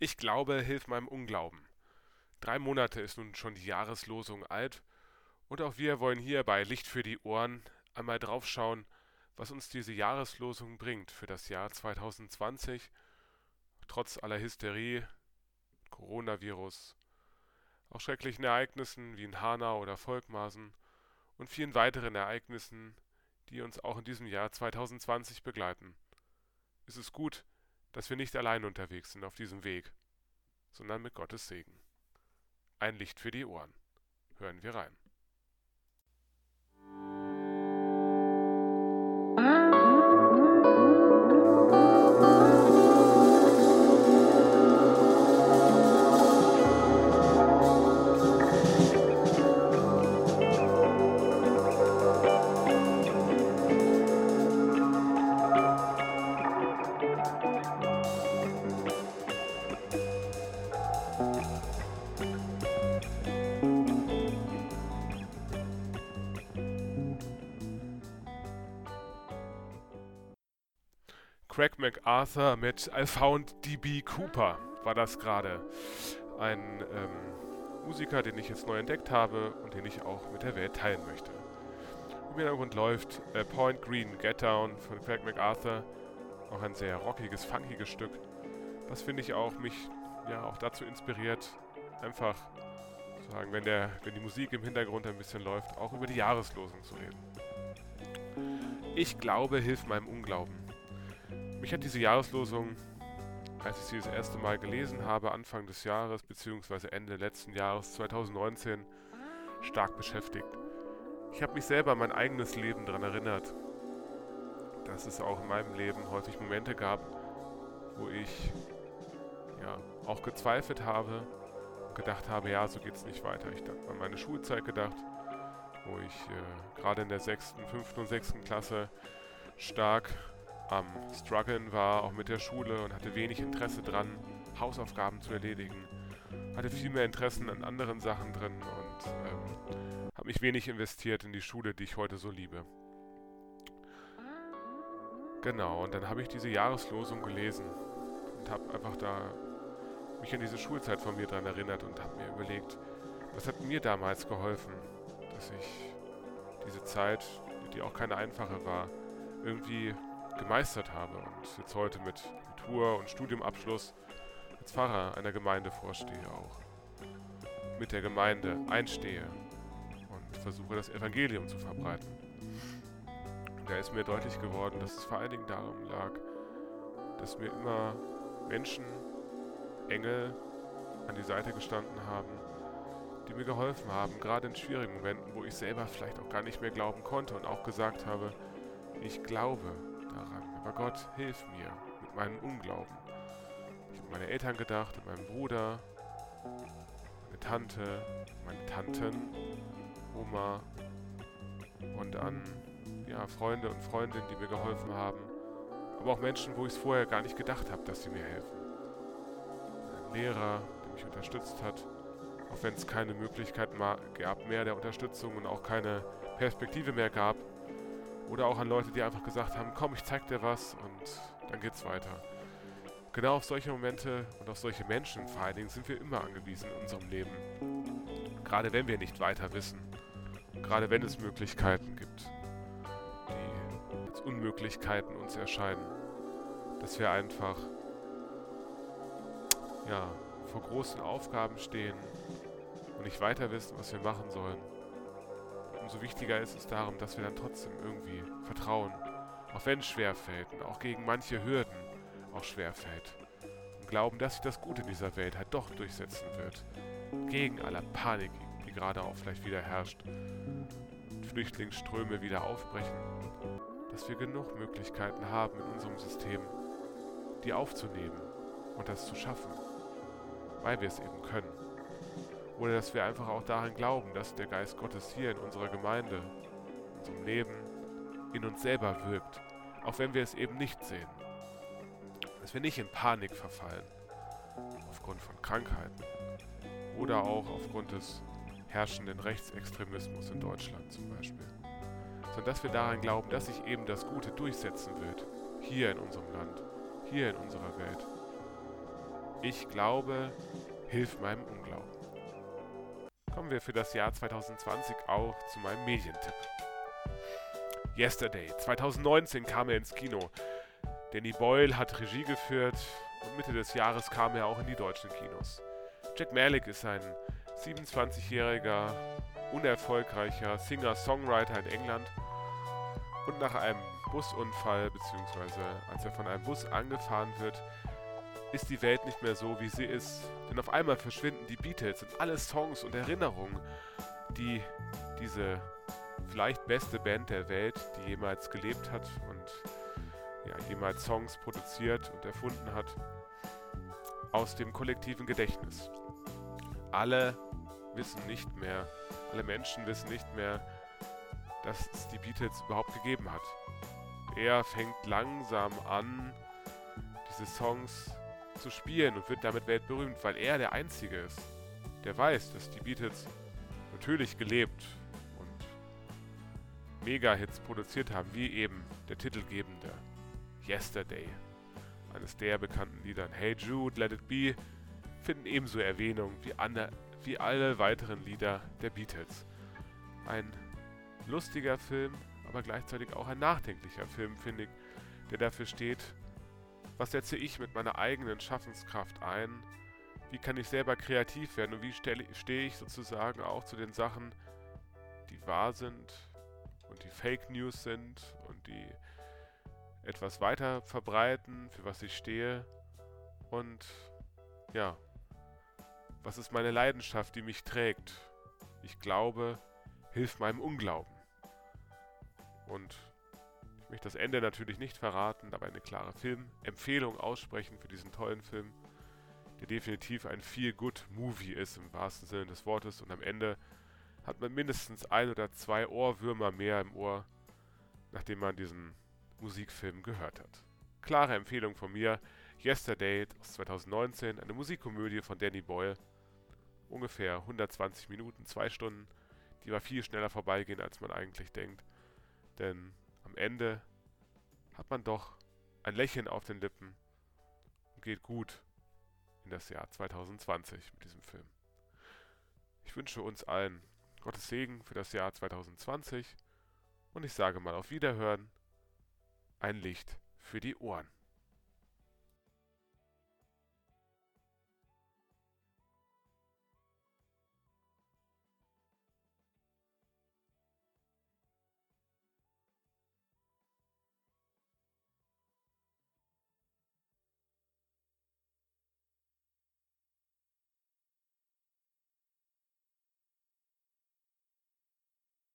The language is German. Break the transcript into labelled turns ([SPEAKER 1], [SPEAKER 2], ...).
[SPEAKER 1] Ich glaube, hilf meinem Unglauben. Drei Monate ist nun schon die Jahreslosung alt und auch wir wollen hier bei Licht für die Ohren einmal draufschauen, was uns diese Jahreslosung bringt für das Jahr 2020, trotz aller Hysterie, Coronavirus, auch schrecklichen Ereignissen wie in Hanau oder Volkmaßen und vielen weiteren Ereignissen, die uns auch in diesem Jahr 2020 begleiten. Es ist gut, dass wir nicht allein unterwegs sind auf diesem Weg, sondern mit Gottes Segen. Ein Licht für die Ohren. Hören wir rein. Craig MacArthur mit I Found DB Cooper war das gerade. Ein ähm, Musiker, den ich jetzt neu entdeckt habe und den ich auch mit der Welt teilen möchte. Im Hintergrund läuft äh, Point Green Get Down von Craig MacArthur. Auch ein sehr rockiges, funkiges Stück. Was finde ich auch mich ja auch dazu inspiriert, einfach zu sagen, wenn, der, wenn die Musik im Hintergrund ein bisschen läuft, auch über die Jahreslosung zu reden. Ich glaube, hilft meinem Unglauben. Mich hat diese Jahreslosung, als ich sie das erste Mal gelesen habe, Anfang des Jahres bzw. Ende letzten Jahres 2019, stark beschäftigt. Ich habe mich selber an mein eigenes Leben daran erinnert, dass es auch in meinem Leben häufig Momente gab, wo ich ja auch gezweifelt habe und gedacht habe, ja, so geht es nicht weiter. Ich habe an meine Schulzeit gedacht, wo ich äh, gerade in der sechsten, fünften und sechsten Klasse stark am Struggeln war, auch mit der Schule und hatte wenig Interesse dran, Hausaufgaben zu erledigen. Hatte viel mehr Interessen an anderen Sachen drin und ähm, habe mich wenig investiert in die Schule, die ich heute so liebe. Genau, und dann habe ich diese Jahreslosung gelesen und habe einfach da mich an diese Schulzeit von mir dran erinnert und habe mir überlegt, was hat mir damals geholfen, dass ich diese Zeit, die auch keine einfache war, irgendwie gemeistert habe und jetzt heute mit Tour und Studiumabschluss als Pfarrer einer Gemeinde vorstehe auch. Mit der Gemeinde einstehe und versuche das Evangelium zu verbreiten. Da ist mir deutlich geworden, dass es vor allen Dingen darum lag, dass mir immer Menschen, Engel an die Seite gestanden haben, die mir geholfen haben, gerade in schwierigen Momenten, wo ich selber vielleicht auch gar nicht mehr glauben konnte und auch gesagt habe, ich glaube, daran. Aber Gott, hilf mir mit meinem Unglauben. Ich habe meine Eltern gedacht, an meinen Bruder, meine Tante, meine Tanten, Oma und an ja, Freunde und Freundinnen, die mir geholfen haben. Aber auch Menschen, wo ich es vorher gar nicht gedacht habe, dass sie mir helfen. Ein Lehrer, der mich unterstützt hat, auch wenn es keine Möglichkeit gab mehr der Unterstützung und auch keine Perspektive mehr gab, oder auch an Leute, die einfach gesagt haben, komm, ich zeig dir was und dann geht's weiter. Genau auf solche Momente und auf solche Menschen vor allen Dingen sind wir immer angewiesen in unserem Leben. Gerade wenn wir nicht weiter wissen. Gerade wenn es Möglichkeiten gibt, die als Unmöglichkeiten uns erscheinen. Dass wir einfach ja, vor großen Aufgaben stehen und nicht weiter wissen, was wir machen sollen umso wichtiger ist es darum, dass wir dann trotzdem irgendwie vertrauen, auch wenn es schwer fällt und auch gegen manche Hürden auch schwer fällt. Und glauben, dass sich das Gute dieser Welt halt doch durchsetzen wird. Gegen aller Panik, die gerade auch vielleicht wieder herrscht. Flüchtlingsströme wieder aufbrechen. Dass wir genug Möglichkeiten haben in unserem System, die aufzunehmen und das zu schaffen. Weil wir es eben können. Oder dass wir einfach auch daran glauben, dass der Geist Gottes hier in unserer Gemeinde, in unserem Leben, in uns selber wirkt, auch wenn wir es eben nicht sehen. Dass wir nicht in Panik verfallen, aufgrund von Krankheiten oder auch aufgrund des herrschenden Rechtsextremismus in Deutschland zum Beispiel, sondern dass wir daran glauben, dass sich eben das Gute durchsetzen wird, hier in unserem Land, hier in unserer Welt. Ich glaube, hilf meinem Unglauben. Kommen wir für das Jahr 2020 auch zu meinem Medientipp. Yesterday, 2019 kam er ins Kino. Danny Boyle hat Regie geführt und Mitte des Jahres kam er auch in die deutschen Kinos. Jack Malik ist ein 27-jähriger, unerfolgreicher Singer-Songwriter in England und nach einem Busunfall bzw. als er von einem Bus angefahren wird, ist die Welt nicht mehr so, wie sie ist. Denn auf einmal verschwinden die Beatles und alle Songs und Erinnerungen, die diese vielleicht beste Band der Welt, die jemals gelebt hat und ja, jemals Songs produziert und erfunden hat, aus dem kollektiven Gedächtnis. Alle wissen nicht mehr, alle Menschen wissen nicht mehr, dass es die Beatles überhaupt gegeben hat. Er fängt langsam an, diese Songs zu spielen und wird damit weltberühmt, weil er der Einzige ist, der weiß, dass die Beatles natürlich gelebt und Mega-Hits produziert haben, wie eben der titelgebende Yesterday. Eines der bekannten Liedern Hey Jude, Let It Be finden ebenso Erwähnung wie, andere, wie alle weiteren Lieder der Beatles. Ein lustiger Film, aber gleichzeitig auch ein nachdenklicher Film, finde ich, der dafür steht, was setze ich mit meiner eigenen Schaffenskraft ein? Wie kann ich selber kreativ werden und wie stehe ich sozusagen auch zu den Sachen, die wahr sind und die Fake News sind und die etwas weiter verbreiten, für was ich stehe und ja, was ist meine Leidenschaft, die mich trägt? Ich glaube, hilft meinem Unglauben. Und möchte das Ende natürlich nicht verraten, aber eine klare Filmempfehlung aussprechen für diesen tollen Film, der definitiv ein Feel-Good-Movie ist im wahrsten Sinne des Wortes. Und am Ende hat man mindestens ein oder zwei Ohrwürmer mehr im Ohr, nachdem man diesen Musikfilm gehört hat. Klare Empfehlung von mir. Yesterday aus 2019, eine Musikkomödie von Danny Boyle. Ungefähr 120 Minuten, zwei Stunden, die aber viel schneller vorbeigehen, als man eigentlich denkt. Denn am Ende hat man doch ein Lächeln auf den Lippen und geht gut in das Jahr 2020 mit diesem Film. Ich wünsche uns allen Gottes Segen für das Jahr 2020 und ich sage mal auf Wiederhören, ein Licht für die Ohren.